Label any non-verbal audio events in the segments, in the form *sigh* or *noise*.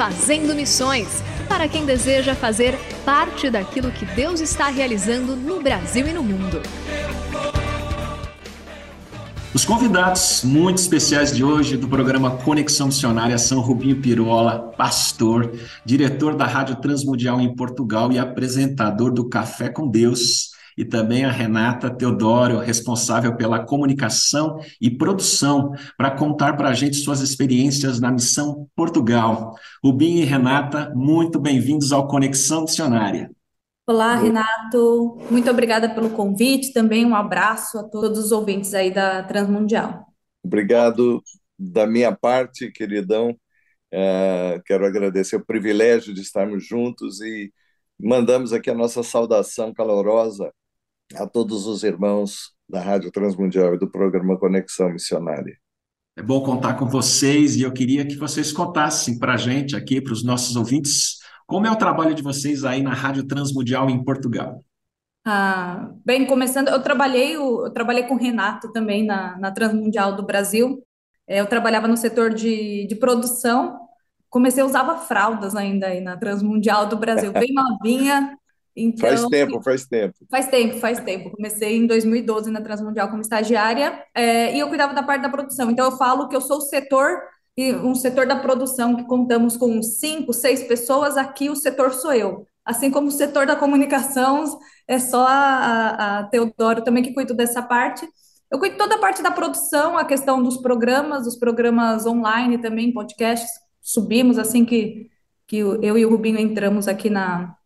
Fazendo Missões para quem deseja fazer parte daquilo que Deus está realizando no Brasil e no mundo. Os convidados muito especiais de hoje do programa Conexão Missionária são Rubinho Pirola, pastor, diretor da Rádio Transmundial em Portugal e apresentador do Café com Deus e também a Renata Teodoro, responsável pela comunicação e produção, para contar para a gente suas experiências na missão Portugal. Rubinho e Renata, muito bem-vindos ao Conexão Missionária. Olá, Renato. Muito obrigada pelo convite. Também um abraço a todos os ouvintes aí da Transmundial. Obrigado da minha parte, queridão. É, quero agradecer o privilégio de estarmos juntos e mandamos aqui a nossa saudação calorosa a todos os irmãos da Rádio Transmundial e do programa Conexão Missionária. É bom contar com vocês e eu queria que vocês contassem para a gente aqui, para os nossos ouvintes, como é o trabalho de vocês aí na Rádio Transmundial em Portugal. Ah, bem, começando, eu trabalhei, eu trabalhei com o Renato também na, na Transmundial do Brasil. É, eu trabalhava no setor de, de produção. Comecei a usar fraldas ainda aí na Transmundial do Brasil, bem *laughs* novinha, então, faz tempo, faz tempo. Faz tempo, faz tempo. Comecei em 2012 na Transmundial como estagiária é, e eu cuidava da parte da produção. Então eu falo que eu sou o setor e um setor da produção que contamos com cinco, seis pessoas. Aqui o setor sou eu. Assim como o setor da comunicação é só a, a Teodoro também que cuido dessa parte. Eu cuido toda a parte da produção, a questão dos programas, dos programas online também, podcasts. Subimos assim que, que eu e o Rubinho entramos aqui na,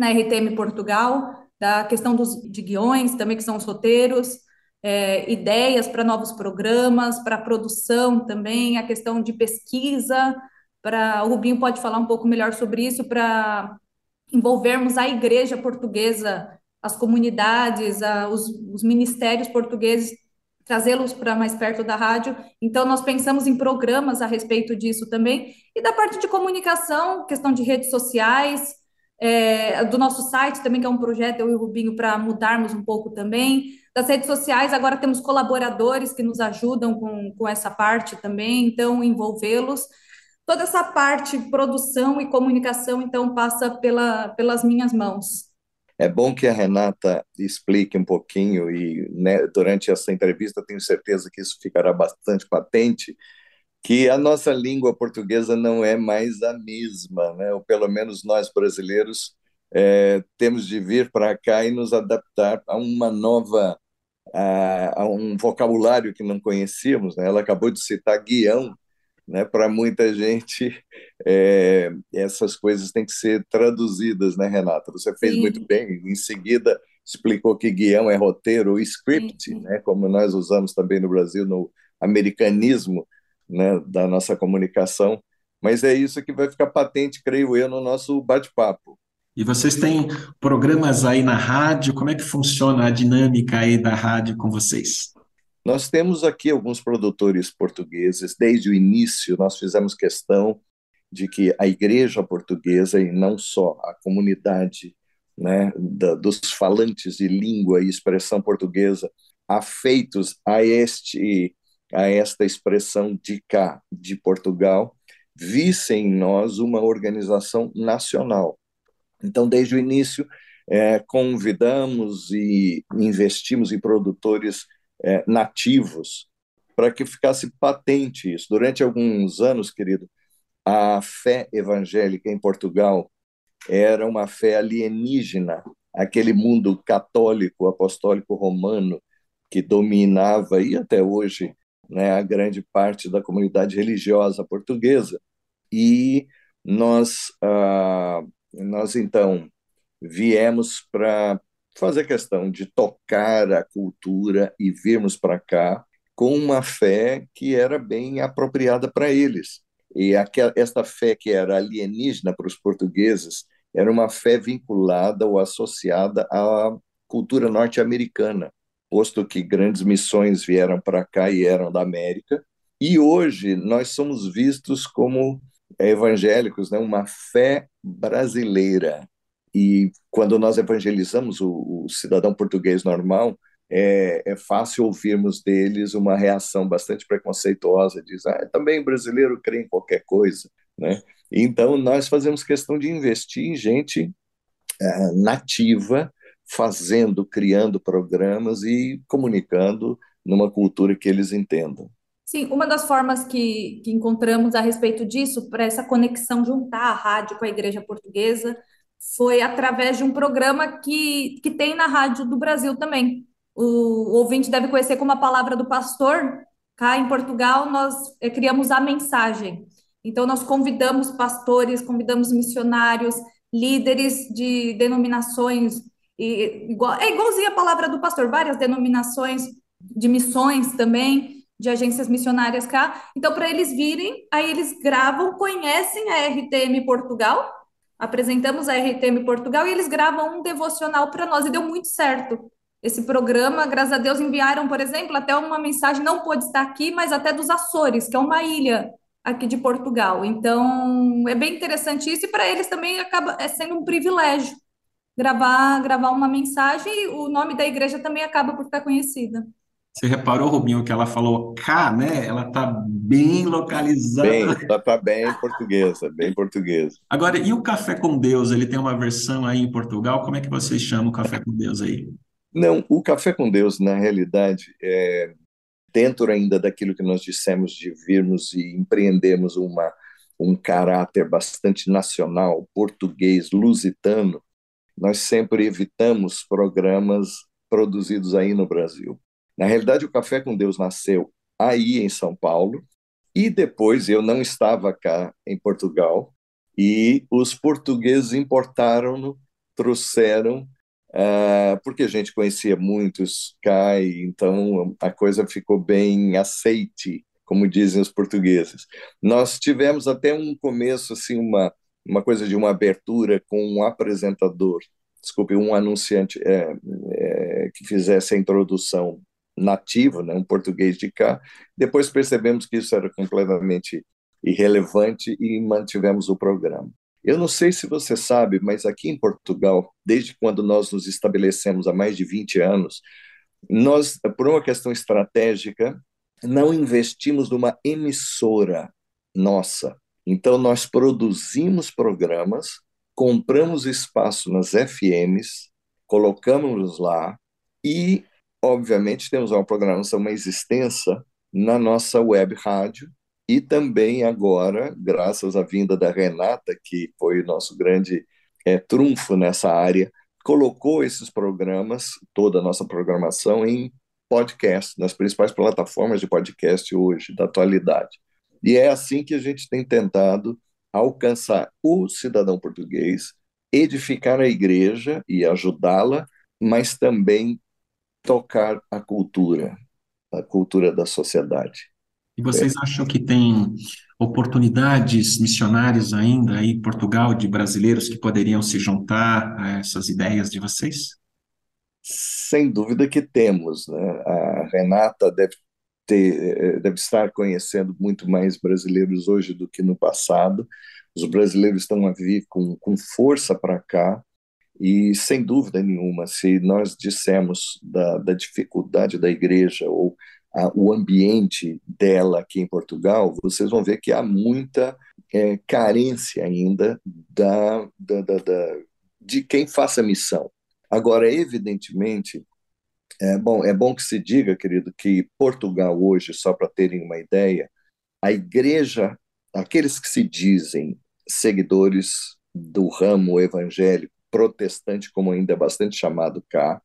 na RTM Portugal, da questão dos, de guiões, também que são os roteiros, é, ideias para novos programas, para produção também, a questão de pesquisa, para o Rubinho pode falar um pouco melhor sobre isso, para envolvermos a igreja portuguesa, as comunidades, a, os, os ministérios portugueses, trazê-los para mais perto da rádio. Então, nós pensamos em programas a respeito disso também. E da parte de comunicação, questão de redes sociais, é, do nosso site também, que é um projeto, eu e o Rubinho, para mudarmos um pouco também. Das redes sociais, agora temos colaboradores que nos ajudam com, com essa parte também, então envolvê-los. Toda essa parte, produção e comunicação, então, passa pela, pelas minhas mãos. É bom que a Renata explique um pouquinho, e né, durante essa entrevista tenho certeza que isso ficará bastante patente, que a nossa língua portuguesa não é mais a mesma, né? ou pelo menos nós brasileiros é, temos de vir para cá e nos adaptar a uma nova, a, a, um vocabulário que não conhecíamos. Né? Ela acabou de citar guião, né? para muita gente *laughs* é, essas coisas têm que ser traduzidas, né, Renata? Você fez Sim. muito bem, em seguida explicou que guião é roteiro, ou script, né? como nós usamos também no Brasil no americanismo, né, da nossa comunicação, mas é isso que vai ficar patente, creio eu, no nosso bate-papo. E vocês têm programas aí na rádio? Como é que funciona a dinâmica aí da rádio com vocês? Nós temos aqui alguns produtores portugueses. Desde o início, nós fizemos questão de que a igreja portuguesa, e não só a comunidade né, da, dos falantes de língua e expressão portuguesa, afeitos a este a esta expressão de cá, de Portugal, vissem em nós uma organização nacional. Então, desde o início, é, convidamos e investimos em produtores é, nativos para que ficasse patente isso. Durante alguns anos, querido, a fé evangélica em Portugal era uma fé alienígena, aquele mundo católico, apostólico romano que dominava e até hoje né, a grande parte da comunidade religiosa portuguesa. E nós, ah, nós então viemos para fazer questão de tocar a cultura e virmos para cá com uma fé que era bem apropriada para eles. E aquela, esta fé que era alienígena para os portugueses era uma fé vinculada ou associada à cultura norte-americana, posto que grandes missões vieram para cá e eram da América. E hoje nós somos vistos como evangélicos, né, uma fé brasileira. E quando nós evangelizamos o, o cidadão português normal, é, é, fácil ouvirmos deles uma reação bastante preconceituosa, diz, ah, também brasileiro crê em qualquer coisa, né? Então, nós fazemos questão de investir em gente é, nativa, fazendo, criando programas e comunicando numa cultura que eles entendam. Sim, uma das formas que, que encontramos a respeito disso, para essa conexão, juntar a rádio com a igreja portuguesa, foi através de um programa que, que tem na rádio do Brasil também. O, o ouvinte deve conhecer como a palavra do pastor. Cá em Portugal, nós é, criamos a mensagem. Então, nós convidamos pastores, convidamos missionários, líderes de denominações, e, igual, é igualzinho a palavra do pastor, várias denominações de missões também, de agências missionárias cá. Então, para eles virem, aí eles gravam, conhecem a RTM Portugal, apresentamos a RTM Portugal e eles gravam um devocional para nós, e deu muito certo. Esse programa, graças a Deus, enviaram, por exemplo, até uma mensagem, não pôde estar aqui, mas até dos Açores, que é uma ilha aqui de Portugal. Então, é bem interessante isso e para eles também acaba é sendo um privilégio gravar gravar uma mensagem e o nome da igreja também acaba por ficar conhecida. Você reparou, Rubinho, que ela falou K, né? Ela está bem localizada. Bem, ela está bem portuguesa, bem portuguesa. Agora, e o Café com Deus? Ele tem uma versão aí em Portugal? Como é que vocês chamam o Café com Deus aí? Não, o Café com Deus, na realidade, é, dentro ainda daquilo que nós dissemos de virmos e empreendermos uma, um caráter bastante nacional, português, lusitano, nós sempre evitamos programas produzidos aí no Brasil. Na realidade, o Café com Deus nasceu aí em São Paulo, e depois eu não estava cá em Portugal, e os portugueses importaram-no, trouxeram Uh, porque a gente conhecia muitos CAI, então a coisa ficou bem aceite, como dizem os portugueses. Nós tivemos até um começo, assim, uma, uma coisa de uma abertura com um apresentador, desculpe, um anunciante é, é, que fizesse a introdução nativo, né, um português de cá. Depois percebemos que isso era completamente irrelevante e mantivemos o programa. Eu não sei se você sabe, mas aqui em Portugal, desde quando nós nos estabelecemos há mais de 20 anos, nós, por uma questão estratégica, não investimos numa emissora nossa. Então, nós produzimos programas, compramos espaço nas FMs, colocamos lá e, obviamente, temos uma programação mais extensa na nossa web rádio, e também agora, graças à vinda da Renata, que foi o nosso grande é, trunfo nessa área, colocou esses programas, toda a nossa programação, em podcast, nas principais plataformas de podcast hoje, da atualidade. E é assim que a gente tem tentado alcançar o cidadão português, edificar a igreja e ajudá-la, mas também tocar a cultura, a cultura da sociedade. E vocês acham que tem oportunidades missionárias ainda aí em Portugal de brasileiros que poderiam se juntar a essas ideias de vocês? Sem dúvida que temos, né? A Renata deve ter, deve estar conhecendo muito mais brasileiros hoje do que no passado, Os brasileiros estão a vir com, com força para cá e, sem dúvida nenhuma, se nós dissemos da, da dificuldade da igreja ou a, o ambiente dela aqui em Portugal, vocês vão ver que há muita é, carência ainda da, da, da, de quem faça missão. Agora, evidentemente, é bom, é bom que se diga, querido, que Portugal hoje, só para terem uma ideia, a igreja, aqueles que se dizem seguidores do ramo evangélico protestante, como ainda é bastante chamado cá,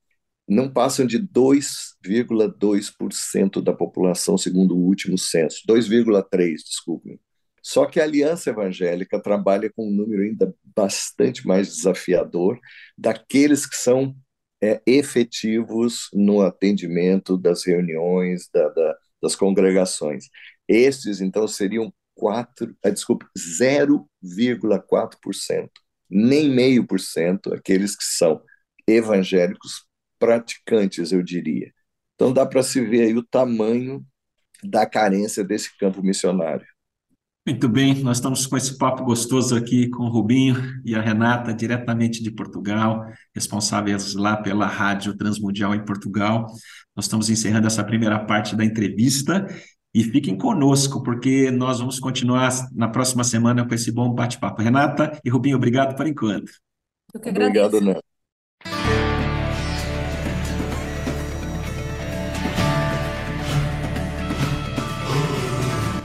não passam de 2,2% da população, segundo o último censo. 2,3%, desculpem. Só que a Aliança Evangélica trabalha com um número ainda bastante mais desafiador daqueles que são é, efetivos no atendimento das reuniões, da, da, das congregações. Estes, então, seriam 4, ah, desculpe, 0,4%, nem meio por cento aqueles que são evangélicos praticantes, eu diria. Então dá para se ver aí o tamanho da carência desse campo missionário. Muito bem, nós estamos com esse papo gostoso aqui com o Rubinho e a Renata, diretamente de Portugal, responsáveis lá pela Rádio Transmundial em Portugal. Nós estamos encerrando essa primeira parte da entrevista e fiquem conosco, porque nós vamos continuar na próxima semana com esse bom bate-papo. Renata e Rubinho, obrigado por enquanto. Eu que agradeço. Obrigado, Neto.